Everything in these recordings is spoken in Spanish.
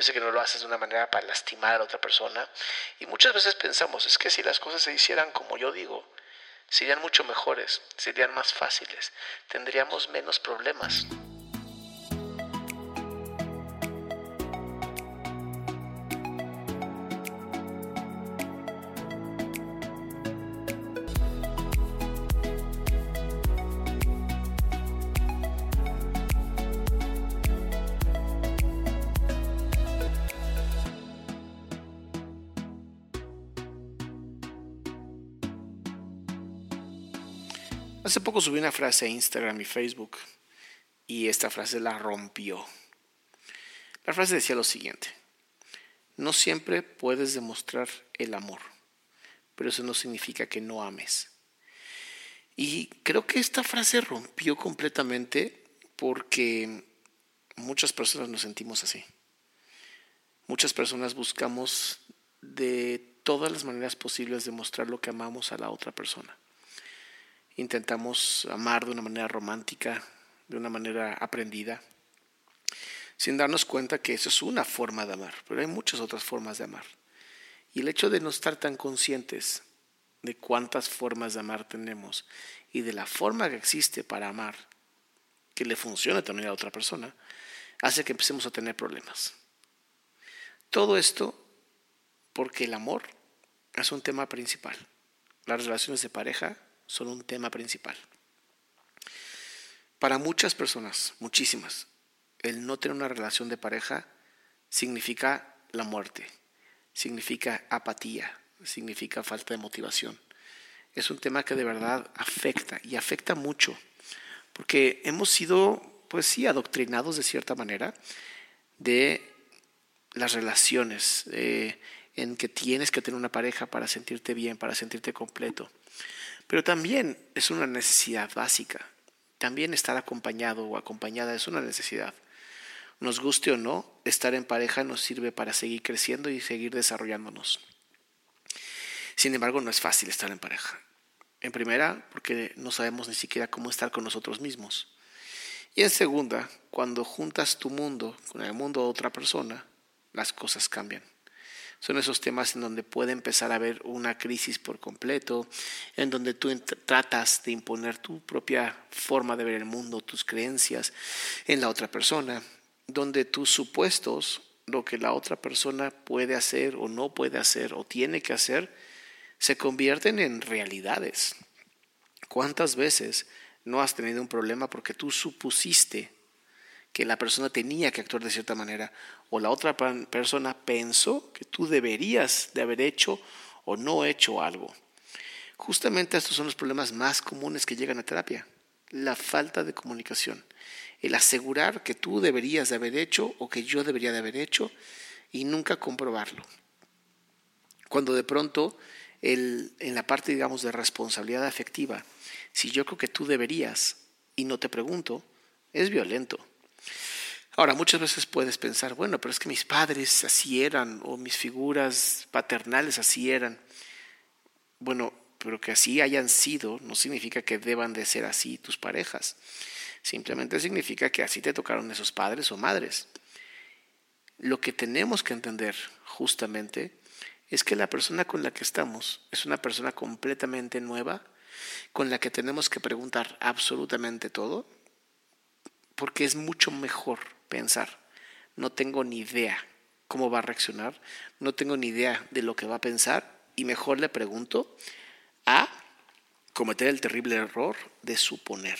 Yo sé que no lo haces de una manera para lastimar a la otra persona y muchas veces pensamos, es que si las cosas se hicieran como yo digo, serían mucho mejores, serían más fáciles, tendríamos menos problemas. Hace poco subí una frase a Instagram y Facebook y esta frase la rompió. La frase decía lo siguiente, no siempre puedes demostrar el amor, pero eso no significa que no ames. Y creo que esta frase rompió completamente porque muchas personas nos sentimos así. Muchas personas buscamos de todas las maneras posibles demostrar lo que amamos a la otra persona intentamos amar de una manera romántica, de una manera aprendida, sin darnos cuenta que eso es una forma de amar, pero hay muchas otras formas de amar. Y el hecho de no estar tan conscientes de cuántas formas de amar tenemos y de la forma que existe para amar, que le funcione también a otra persona, hace que empecemos a tener problemas. Todo esto porque el amor es un tema principal. Las relaciones de pareja son un tema principal. Para muchas personas, muchísimas, el no tener una relación de pareja significa la muerte, significa apatía, significa falta de motivación. Es un tema que de verdad afecta y afecta mucho, porque hemos sido, pues sí, adoctrinados de cierta manera de las relaciones, en que tienes que tener una pareja para sentirte bien, para sentirte completo. Pero también es una necesidad básica. También estar acompañado o acompañada es una necesidad. Nos guste o no, estar en pareja nos sirve para seguir creciendo y seguir desarrollándonos. Sin embargo, no es fácil estar en pareja. En primera, porque no sabemos ni siquiera cómo estar con nosotros mismos. Y en segunda, cuando juntas tu mundo con el mundo de otra persona, las cosas cambian son esos temas en donde puede empezar a haber una crisis por completo, en donde tú tratas de imponer tu propia forma de ver el mundo, tus creencias en la otra persona, donde tus supuestos, lo que la otra persona puede hacer o no puede hacer o tiene que hacer, se convierten en realidades. ¿Cuántas veces no has tenido un problema porque tú supusiste que la persona tenía que actuar de cierta manera o la otra persona pensó que tú deberías de haber hecho o no hecho algo. Justamente estos son los problemas más comunes que llegan a terapia. La falta de comunicación. El asegurar que tú deberías de haber hecho o que yo debería de haber hecho y nunca comprobarlo. Cuando de pronto el, en la parte, digamos, de responsabilidad afectiva, si yo creo que tú deberías y no te pregunto, es violento. Ahora, muchas veces puedes pensar, bueno, pero es que mis padres así eran o mis figuras paternales así eran. Bueno, pero que así hayan sido no significa que deban de ser así tus parejas. Simplemente significa que así te tocaron esos padres o madres. Lo que tenemos que entender justamente es que la persona con la que estamos es una persona completamente nueva, con la que tenemos que preguntar absolutamente todo, porque es mucho mejor pensar, no tengo ni idea cómo va a reaccionar, no tengo ni idea de lo que va a pensar, y mejor le pregunto a cometer el terrible error de suponer.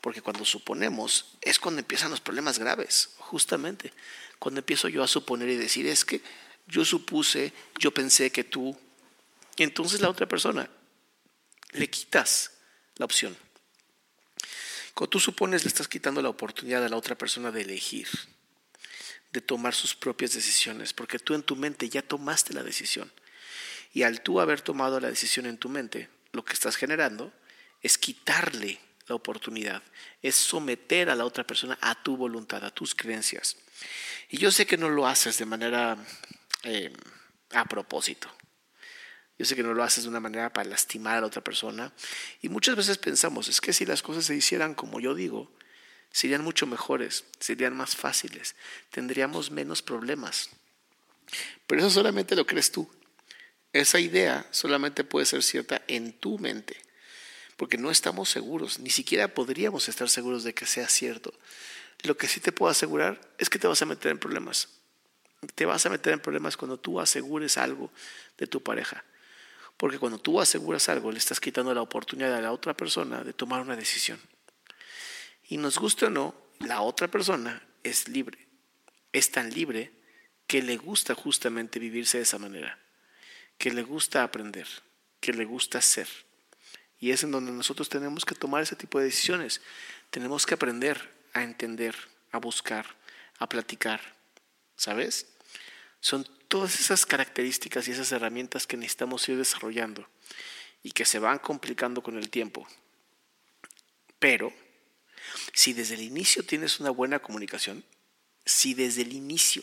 Porque cuando suponemos es cuando empiezan los problemas graves, justamente. Cuando empiezo yo a suponer y decir, es que yo supuse, yo pensé que tú, entonces la otra persona le quitas la opción. Cuando tú supones, le estás quitando la oportunidad a la otra persona de elegir, de tomar sus propias decisiones, porque tú en tu mente ya tomaste la decisión. Y al tú haber tomado la decisión en tu mente, lo que estás generando es quitarle la oportunidad, es someter a la otra persona a tu voluntad, a tus creencias. Y yo sé que no lo haces de manera eh, a propósito. Yo sé que no lo haces de una manera para lastimar a la otra persona. Y muchas veces pensamos, es que si las cosas se hicieran como yo digo, serían mucho mejores, serían más fáciles, tendríamos menos problemas. Pero eso solamente lo crees tú. Esa idea solamente puede ser cierta en tu mente, porque no estamos seguros, ni siquiera podríamos estar seguros de que sea cierto. Lo que sí te puedo asegurar es que te vas a meter en problemas. Te vas a meter en problemas cuando tú asegures algo de tu pareja. Porque cuando tú aseguras algo, le estás quitando la oportunidad a la otra persona de tomar una decisión. Y nos guste o no, la otra persona es libre. Es tan libre que le gusta justamente vivirse de esa manera que le gusta aprender, que le gusta ser. Y es en donde nosotros tenemos que tomar ese tipo de decisiones. Tenemos que aprender a entender, a buscar, a platicar. ¿Sabes? Son todas esas características y esas herramientas que necesitamos ir desarrollando y que se van complicando con el tiempo. Pero, si desde el inicio tienes una buena comunicación, si desde el inicio,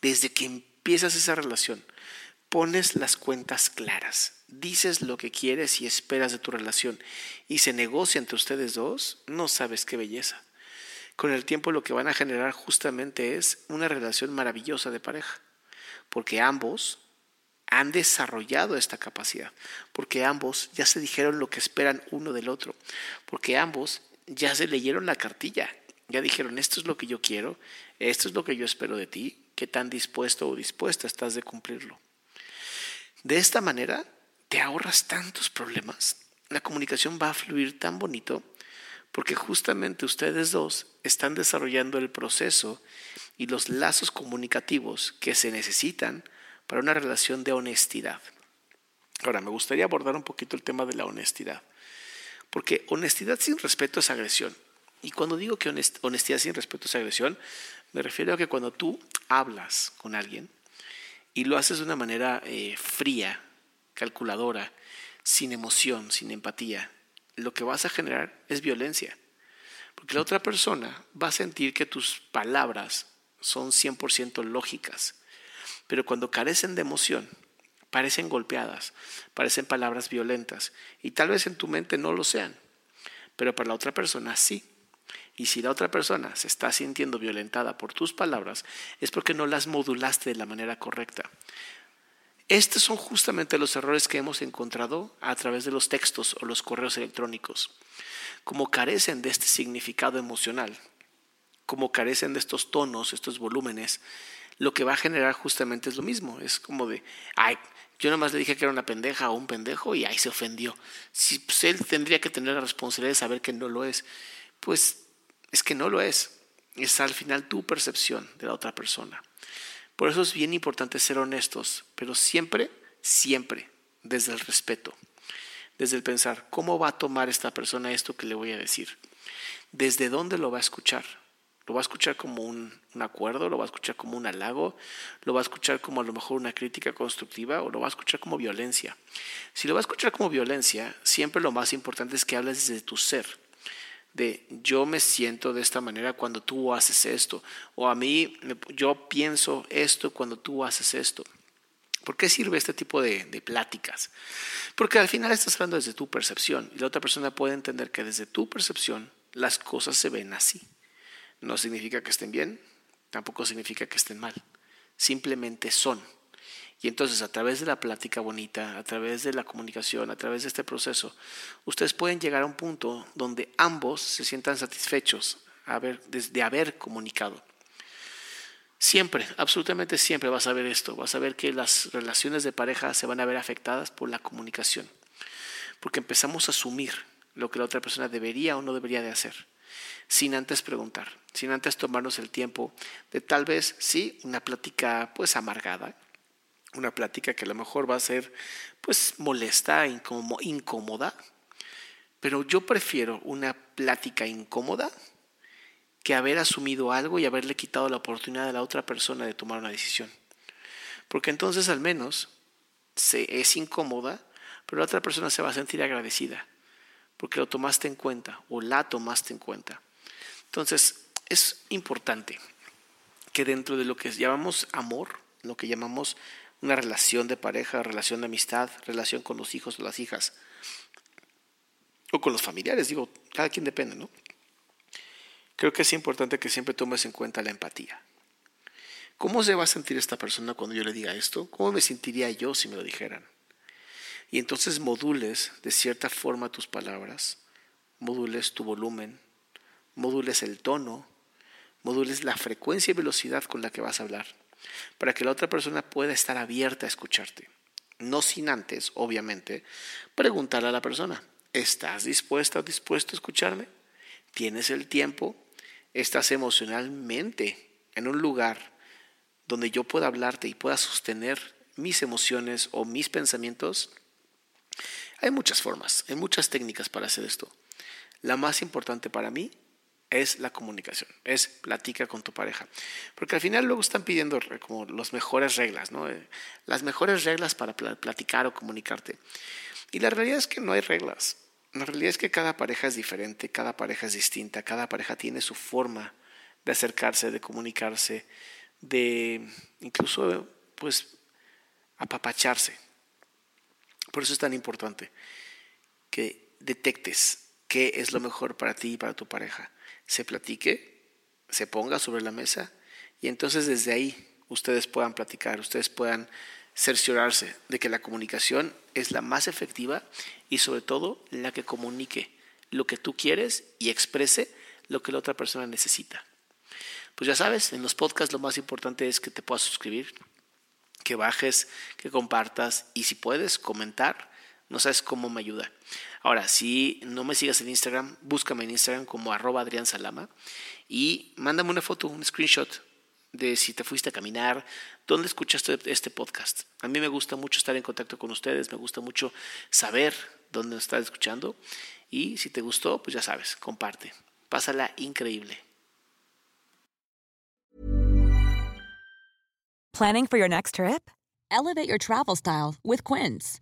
desde que empiezas esa relación, pones las cuentas claras, dices lo que quieres y esperas de tu relación y se negocia entre ustedes dos, no sabes qué belleza. Con el tiempo lo que van a generar justamente es una relación maravillosa de pareja, porque ambos han desarrollado esta capacidad, porque ambos ya se dijeron lo que esperan uno del otro, porque ambos ya se leyeron la cartilla, ya dijeron, esto es lo que yo quiero, esto es lo que yo espero de ti, qué tan dispuesto o dispuesta estás de cumplirlo. De esta manera te ahorras tantos problemas. La comunicación va a fluir tan bonito porque justamente ustedes dos están desarrollando el proceso y los lazos comunicativos que se necesitan para una relación de honestidad. Ahora, me gustaría abordar un poquito el tema de la honestidad, porque honestidad sin respeto es agresión. Y cuando digo que honestidad sin respeto es agresión, me refiero a que cuando tú hablas con alguien, y lo haces de una manera eh, fría, calculadora, sin emoción, sin empatía, lo que vas a generar es violencia. Porque la otra persona va a sentir que tus palabras son 100% lógicas, pero cuando carecen de emoción, parecen golpeadas, parecen palabras violentas, y tal vez en tu mente no lo sean, pero para la otra persona sí. Y si la otra persona se está sintiendo violentada por tus palabras, es porque no las modulaste de la manera correcta. Estos son justamente los errores que hemos encontrado a través de los textos o los correos electrónicos. Como carecen de este significado emocional, como carecen de estos tonos, estos volúmenes, lo que va a generar justamente es lo mismo. Es como de, ay, yo nada más le dije que era una pendeja o un pendejo y ahí se ofendió. Si pues, él tendría que tener la responsabilidad de saber que no lo es, pues es que no lo es. Es al final tu percepción de la otra persona. Por eso es bien importante ser honestos, pero siempre, siempre desde el respeto, desde el pensar, ¿cómo va a tomar esta persona esto que le voy a decir? ¿Desde dónde lo va a escuchar? ¿Lo va a escuchar como un, acuerdo? ¿Lo va a escuchar como un halago? ¿Lo va a escuchar como a lo mejor una crítica constructiva? ¿O lo va a escuchar como violencia? Si lo va a escuchar como violencia, siempre lo más importante es que hables desde tu ser de yo me siento de esta manera cuando tú haces esto, o a mí yo pienso esto cuando tú haces esto. ¿Por qué sirve este tipo de, pláticas? Porque al final estás hablando desde tu percepción y la otra persona puede entender que desde tu percepción las cosas se ven así. No significa que estén bien, tampoco significa que estén mal. Simplemente son. Y entonces a través de la plática bonita, a través de la comunicación, a través de este proceso, ustedes pueden llegar a un punto donde ambos se sientan satisfechos de haber comunicado. Siempre, absolutamente siempre vas a ver esto, vas a ver que las relaciones de pareja se van a ver afectadas por la comunicación, porque empezamos a asumir lo que la otra persona debería o no debería de hacer, sin antes preguntar, sin antes tomarnos el tiempo de tal vez, sí, una plática pues amargada, una plática que a lo mejor va a ser pues molesta, incómoda, pero yo prefiero una plática incómoda que haber asumido algo y haberle quitado la oportunidad a la otra persona de tomar una decisión. Porque entonces al menos se, es incómoda, pero la otra persona se va a sentir agradecida, porque lo tomaste en cuenta o la tomaste en cuenta. Entonces es importante que dentro de lo que llamamos amor, lo que llamamos una relación de pareja, relación de amistad, relación con los hijos o las hijas, o con los familiares, digo, cada quien depende, ¿no? creo que es importante que siempre tomes en cuenta la empatía. ¿Cómo se va a sentir esta persona cuando yo le diga esto? ¿Cómo me sentiría yo si me lo dijeran? Y entonces modules de cierta forma tus palabras, modules tu volumen, modules el tono, modules la frecuencia y velocidad con la que vas a hablar, para que la otra persona pueda estar abierta a escucharte. No sin antes, obviamente, preguntarle a la persona, ¿estás dispuesta o dispuesto a escucharme? ¿Tienes el tiempo? estás emocionalmente en un lugar donde yo pueda hablarte y pueda sostener mis emociones o mis pensamientos, hay muchas formas, hay muchas técnicas para hacer esto. La más importante para mí es la comunicación, es platica con tu pareja. Porque al final luego están pidiendo como las mejores reglas, ¿no? Eh, las mejores reglas para platicar o comunicarte. Y la realidad es que no hay reglas. La realidad es que cada pareja es diferente, cada pareja es distinta, cada pareja tiene su forma de acercarse, de comunicarse, de incluso pues apapacharse. Por eso es tan importante que detectes qué es lo mejor para ti y para tu pareja. Se platique, se ponga sobre la mesa y entonces desde ahí ustedes puedan platicar, ustedes puedan cerciorarse de que la comunicación es la más efectiva y sobre todo la que comunique lo que tú quieres y exprese lo que la otra persona necesita. Pues ya sabes, en los podcasts lo más importante es que te puedas suscribir, que bajes, que compartas y si puedes comentar, no sabes cómo me ayuda. Ahora, si no me sigas en Instagram, búscame en Instagram como arroba Adrián Salama y mándame una foto, un screenshot de si te fuiste a caminar, dónde escuchaste este podcast. A mí me gusta mucho estar en contacto con ustedes, me gusta mucho saber dónde nos estás escuchando y si te gustó, pues ya sabes, comparte. Pásala increíble. Planning for your next trip? Elevate your travel style with Quince.